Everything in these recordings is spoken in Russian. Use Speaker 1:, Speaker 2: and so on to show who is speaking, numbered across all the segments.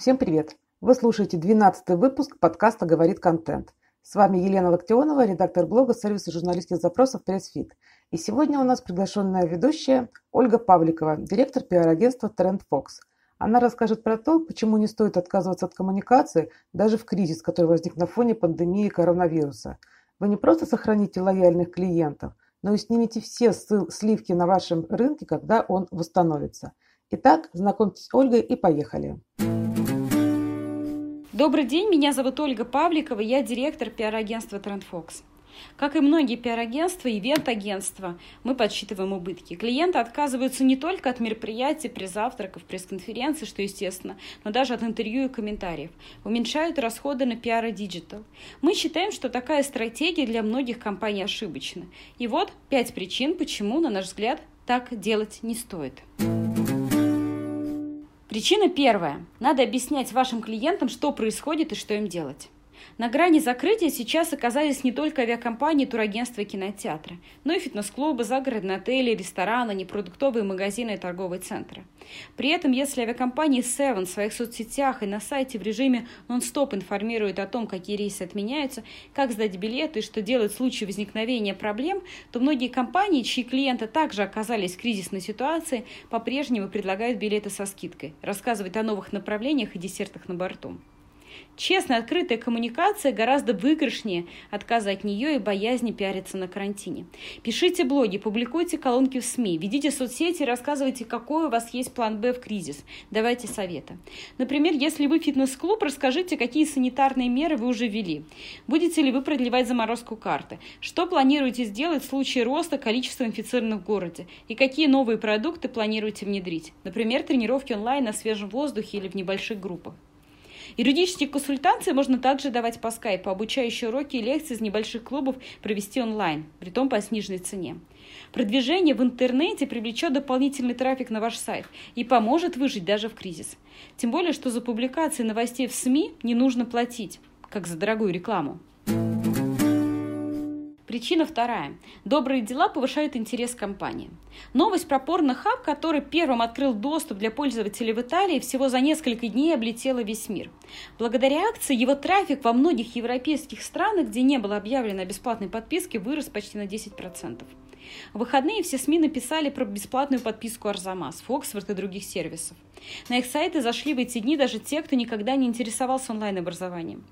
Speaker 1: Всем привет! Вы слушаете 12 выпуск подкаста «Говорит контент». С вами Елена Локтионова, редактор блога сервиса журналистских запросов «Pressfeed». И сегодня у нас приглашенная ведущая Ольга Павликова, директор пиар-агентства Trend Fox. Она расскажет про то, почему не стоит отказываться от коммуникации даже в кризис, который возник на фоне пандемии коронавируса. Вы не просто сохраните лояльных клиентов, но и снимете все сливки на вашем рынке, когда он восстановится. Итак, знакомьтесь с Ольгой и поехали.
Speaker 2: Добрый день, меня зовут Ольга Павликова, я директор пиар-агентства TrendFox. Как и многие пиар-агентства и ивент-агентства, мы подсчитываем убытки. Клиенты отказываются не только от мероприятий, пресс-завтраков, пресс-конференций, что естественно, но даже от интервью и комментариев. Уменьшают расходы на пиар и digital. Мы считаем, что такая стратегия для многих компаний ошибочна. И вот пять причин, почему, на наш взгляд, так делать не стоит. Причина первая. Надо объяснять вашим клиентам, что происходит и что им делать. На грани закрытия сейчас оказались не только авиакомпании, турагентства и кинотеатры, но и фитнес-клубы, загородные отели, рестораны, непродуктовые магазины и торговые центры. При этом, если авиакомпания Seven в своих соцсетях и на сайте в режиме нон-стоп информирует о том, какие рейсы отменяются, как сдать билеты и что делать в случае возникновения проблем, то многие компании, чьи клиенты также оказались в кризисной ситуации, по-прежнему предлагают билеты со скидкой, рассказывают о новых направлениях и десертах на борту. Честная, открытая коммуникация гораздо выигрышнее отказа от нее и боязни пиариться на карантине. Пишите блоги, публикуйте колонки в СМИ, ведите соцсети и рассказывайте, какой у вас есть план «Б» в кризис. Давайте советы. Например, если вы фитнес-клуб, расскажите, какие санитарные меры вы уже ввели. Будете ли вы продлевать заморозку карты? Что планируете сделать в случае роста количества инфицированных в городе? И какие новые продукты планируете внедрить? Например, тренировки онлайн на свежем воздухе или в небольших группах. Юридические консультации можно также давать по скайпу, обучающие уроки и лекции из небольших клубов провести онлайн, при том по сниженной цене. Продвижение в интернете привлечет дополнительный трафик на ваш сайт и поможет выжить даже в кризис. Тем более, что за публикации новостей в СМИ не нужно платить, как за дорогую рекламу. Причина вторая. Добрые дела повышают интерес компании. Новость про порнохаб, который первым открыл доступ для пользователей в Италии, всего за несколько дней облетела весь мир. Благодаря акции его трафик во многих европейских странах, где не было объявлено о бесплатной подписке, вырос почти на 10%. В выходные все СМИ написали про бесплатную подписку Арзамас, Фоксфорд и других сервисов. На их сайты зашли в эти дни даже те, кто никогда не интересовался онлайн-образованием.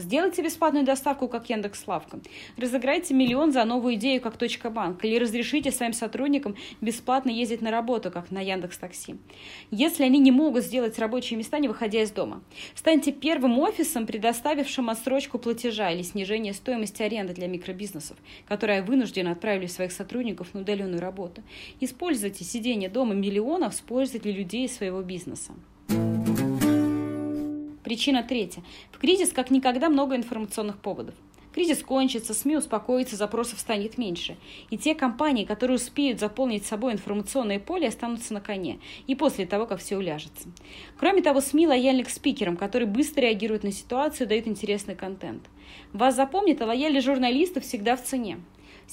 Speaker 2: Сделайте бесплатную доставку, как Яндекс Славка. Разыграйте миллион за новую идею, как Точка Банк. Или разрешите своим сотрудникам бесплатно ездить на работу, как на Яндекс Такси. Если они не могут сделать рабочие места, не выходя из дома. Станьте первым офисом, предоставившим отсрочку платежа или снижение стоимости аренды для микробизнесов, которые вынуждены отправили своих сотрудников на удаленную работу. Используйте сидение дома миллионов с пользой для людей своего бизнеса. Причина третья. В кризис как никогда много информационных поводов. Кризис кончится, СМИ успокоится, запросов станет меньше. И те компании, которые успеют заполнить собой информационное поле, останутся на коне. И после того, как все уляжется. Кроме того, СМИ лояльны к спикерам, которые быстро реагируют на ситуацию и дают интересный контент. Вас запомнит, а лояльность журналистов всегда в цене.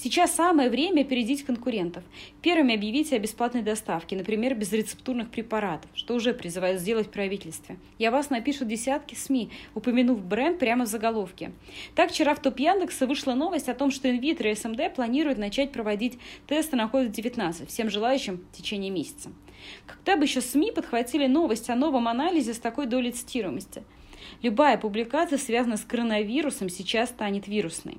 Speaker 2: Сейчас самое время опередить конкурентов. Первыми объявите о бесплатной доставке, например, безрецептурных препаратов, что уже призывают сделать правительство. Я вас напишут десятки СМИ, упомянув бренд прямо в заголовке. Так, вчера в топ Яндекса вышла новость о том, что Инвитро и СМД планируют начать проводить тесты на COVID-19 всем желающим в течение месяца. Когда бы еще СМИ подхватили новость о новом анализе с такой долей цитируемости? Любая публикация, связанная с коронавирусом, сейчас станет вирусной.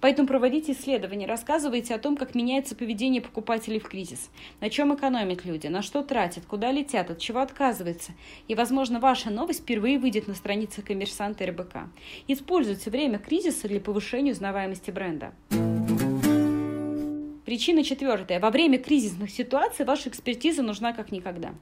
Speaker 2: Поэтому проводите исследования, рассказывайте о том, как меняется поведение покупателей в кризис, на чем экономят люди, на что тратят, куда летят, от чего отказываются. И, возможно, ваша новость впервые выйдет на странице коммерсанта РБК. Используйте время кризиса для повышения узнаваемости бренда. Причина четвертая. Во время кризисных ситуаций ваша экспертиза нужна как никогда.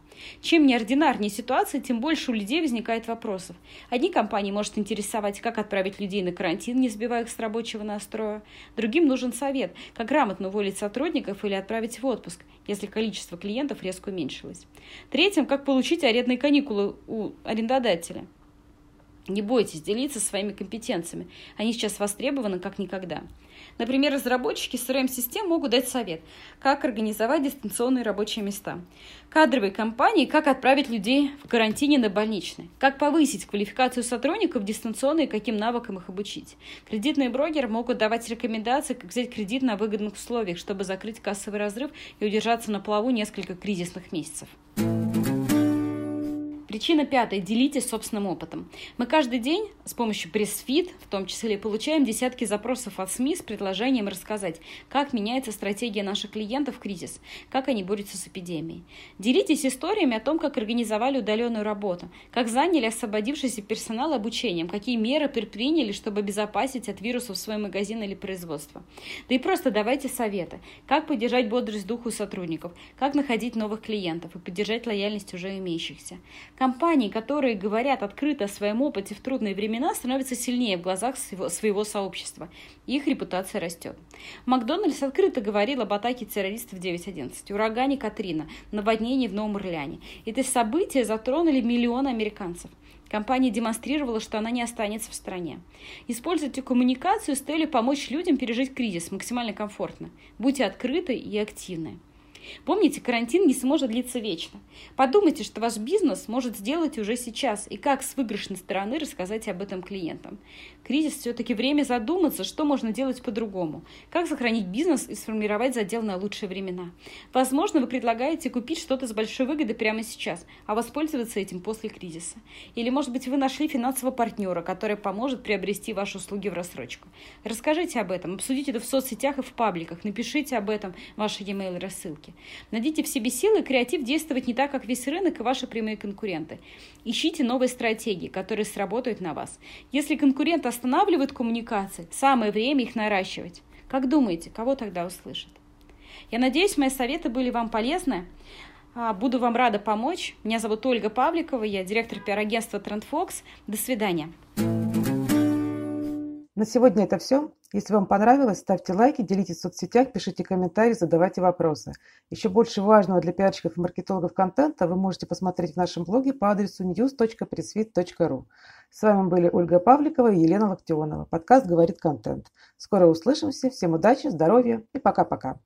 Speaker 2: Чем неординарнее ситуация, тем больше у людей возникает вопросов. Одни компании может интересовать, как отправить людей на карантин, не сбивая их с рабочего настроя. Другим нужен совет, как грамотно уволить сотрудников или отправить в отпуск, если количество клиентов резко уменьшилось. Третьим, как получить арендные каникулы у арендодателя. Не бойтесь делиться своими компетенциями. Они сейчас востребованы как никогда. Например, разработчики CRM-систем могут дать совет, как организовать дистанционные рабочие места. Кадровые компании, как отправить людей в карантине на больничный. Как повысить квалификацию сотрудников дистанционно и каким навыкам их обучить. Кредитные брокеры могут давать рекомендации, как взять кредит на выгодных условиях, чтобы закрыть кассовый разрыв и удержаться на плаву несколько кризисных месяцев. Причина пятая. Делитесь собственным опытом. Мы каждый день с помощью пресс-фит, в том числе, получаем десятки запросов от СМИ с предложением рассказать, как меняется стратегия наших клиентов в кризис, как они борются с эпидемией. Делитесь историями о том, как организовали удаленную работу, как заняли освободившийся персонал обучением, какие меры предприняли, чтобы обезопасить от вирусов свой магазин или производство. Да и просто давайте советы, как поддержать бодрость духу сотрудников, как находить новых клиентов и поддержать лояльность уже имеющихся. Компании, которые говорят открыто о своем опыте в трудные времена, становятся сильнее в глазах своего, своего сообщества. Их репутация растет. Макдональдс открыто говорил об атаке террористов 9.11, урагане Катрина, наводнении в Новом Орлеане. Эти события затронули миллионы американцев. Компания демонстрировала, что она не останется в стране. Используйте коммуникацию с целью помочь людям пережить кризис максимально комфортно. Будьте открыты и активны. Помните, карантин не сможет длиться вечно. Подумайте, что ваш бизнес может сделать уже сейчас и как с выигрышной стороны рассказать об этом клиентам. Кризис все-таки время задуматься, что можно делать по-другому. Как сохранить бизнес и сформировать задел на лучшие времена. Возможно, вы предлагаете купить что-то с большой выгодой прямо сейчас, а воспользоваться этим после кризиса. Или, может быть, вы нашли финансового партнера, который поможет приобрести ваши услуги в рассрочку. Расскажите об этом, обсудите это в соцсетях и в пабликах, напишите об этом ваши e-mail рассылки. Найдите в себе силы и креатив действовать не так, как весь рынок и ваши прямые конкуренты. Ищите новые стратегии, которые сработают на вас. Если конкурент останавливает коммуникации, самое время их наращивать. Как думаете, кого тогда услышат? Я надеюсь, мои советы были вам полезны. А, буду вам рада помочь. Меня зовут Ольга Павликова, я директор пиар-агентства Trendfox. До свидания.
Speaker 1: На сегодня это все. Если вам понравилось, ставьте лайки, делитесь в соцсетях, пишите комментарии, задавайте вопросы. Еще больше важного для пиарщиков и маркетологов контента вы можете посмотреть в нашем блоге по адресу news.pressfit.ru. С вами были Ольга Павликова и Елена Локтионова. Подкаст «Говорит контент». Скоро услышимся. Всем удачи, здоровья и пока-пока.